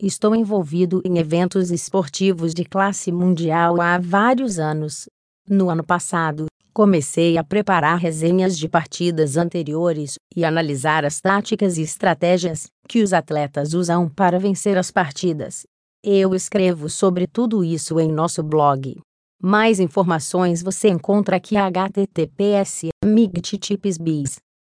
Estou envolvido em eventos esportivos de classe mundial há vários anos. No ano passado, comecei a preparar resenhas de partidas anteriores e analisar as táticas e estratégias que os atletas usam para vencer as partidas. Eu escrevo sobre tudo isso em nosso blog. Mais informações você encontra aqui https migtipsbis